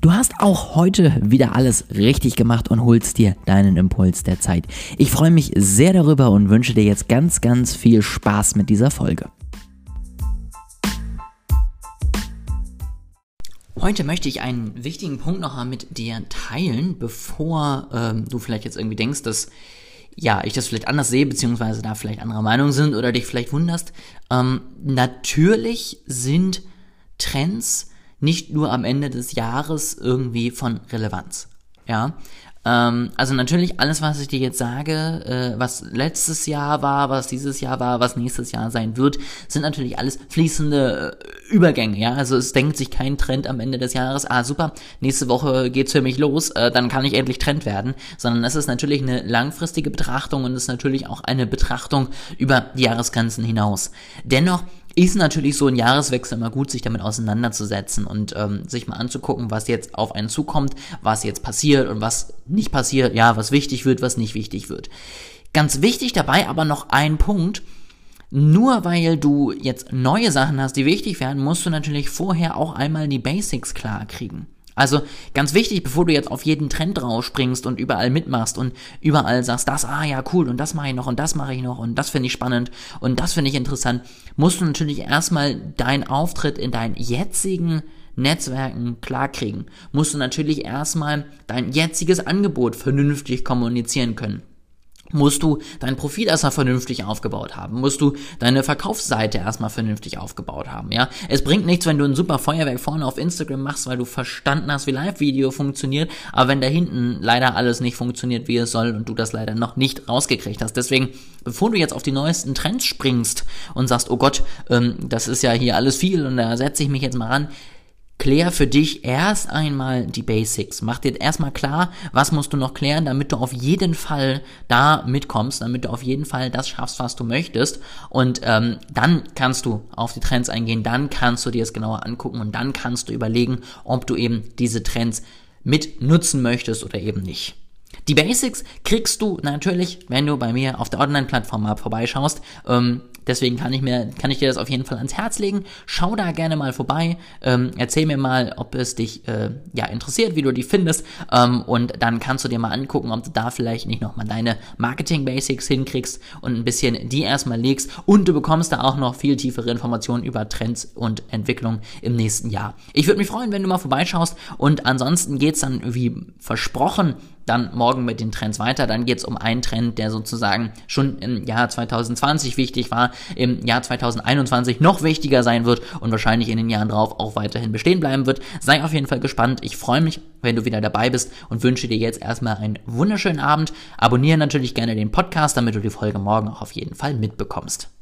Du hast auch heute wieder alles richtig gemacht und holst dir deinen Impuls der Zeit. Ich freue mich sehr darüber und wünsche dir jetzt ganz, ganz viel Spaß mit dieser Folge. Heute möchte ich einen wichtigen Punkt noch mit dir teilen, bevor ähm, du vielleicht jetzt irgendwie denkst, dass ja, ich das vielleicht anders sehe, beziehungsweise da vielleicht anderer Meinung sind oder dich vielleicht wunderst. Ähm, natürlich sind Trends nicht nur am Ende des Jahres irgendwie von Relevanz. Ja, ähm, also natürlich alles, was ich dir jetzt sage, äh, was letztes Jahr war, was dieses Jahr war, was nächstes Jahr sein wird, sind natürlich alles fließende äh, Übergänge. Ja, also es denkt sich kein Trend am Ende des Jahres. Ah, super, nächste Woche geht's für mich los, äh, dann kann ich endlich Trend werden, sondern es ist natürlich eine langfristige Betrachtung und es ist natürlich auch eine Betrachtung über die Jahresgrenzen hinaus. Dennoch ist natürlich so ein Jahreswechsel immer gut, sich damit auseinanderzusetzen und ähm, sich mal anzugucken, was jetzt auf einen zukommt, was jetzt passiert und was nicht passiert, ja, was wichtig wird, was nicht wichtig wird. Ganz wichtig dabei aber noch ein Punkt, nur weil du jetzt neue Sachen hast, die wichtig werden, musst du natürlich vorher auch einmal die Basics klar kriegen. Also ganz wichtig, bevor du jetzt auf jeden Trend rausspringst und überall mitmachst und überall sagst, das, ah ja, cool, und das mache ich noch und das mache ich noch und das finde ich spannend und das finde ich interessant, musst du natürlich erstmal deinen Auftritt in deinen jetzigen Netzwerken klarkriegen. Musst du natürlich erstmal dein jetziges Angebot vernünftig kommunizieren können musst du dein Profil erstmal vernünftig aufgebaut haben, musst du deine Verkaufsseite erstmal vernünftig aufgebaut haben, ja. Es bringt nichts, wenn du ein super Feuerwerk vorne auf Instagram machst, weil du verstanden hast, wie Live-Video funktioniert, aber wenn da hinten leider alles nicht funktioniert, wie es soll und du das leider noch nicht rausgekriegt hast. Deswegen, bevor du jetzt auf die neuesten Trends springst und sagst, oh Gott, ähm, das ist ja hier alles viel und da setze ich mich jetzt mal ran, Klär für dich erst einmal die Basics. Mach dir erstmal klar, was musst du noch klären, damit du auf jeden Fall da mitkommst, damit du auf jeden Fall das schaffst, was du möchtest. Und ähm, dann kannst du auf die Trends eingehen, dann kannst du dir es genauer angucken und dann kannst du überlegen, ob du eben diese Trends mit nutzen möchtest oder eben nicht. Die Basics kriegst du natürlich, wenn du bei mir auf der Online-Plattform mal vorbeischaust. Ähm, deswegen kann ich mir, kann ich dir das auf jeden Fall ans Herz legen. Schau da gerne mal vorbei. Ähm, erzähl mir mal, ob es dich äh, ja interessiert, wie du die findest. Ähm, und dann kannst du dir mal angucken, ob du da vielleicht nicht nochmal deine Marketing-Basics hinkriegst und ein bisschen die erstmal legst. Und du bekommst da auch noch viel tiefere Informationen über Trends und Entwicklung im nächsten Jahr. Ich würde mich freuen, wenn du mal vorbeischaust. Und ansonsten geht's dann wie versprochen dann morgen mit den Trends weiter. Dann geht es um einen Trend, der sozusagen schon im Jahr 2020 wichtig war, im Jahr 2021 noch wichtiger sein wird und wahrscheinlich in den Jahren drauf auch weiterhin bestehen bleiben wird. Sei auf jeden Fall gespannt. Ich freue mich, wenn du wieder dabei bist und wünsche dir jetzt erstmal einen wunderschönen Abend. Abonniere natürlich gerne den Podcast, damit du die Folge morgen auch auf jeden Fall mitbekommst.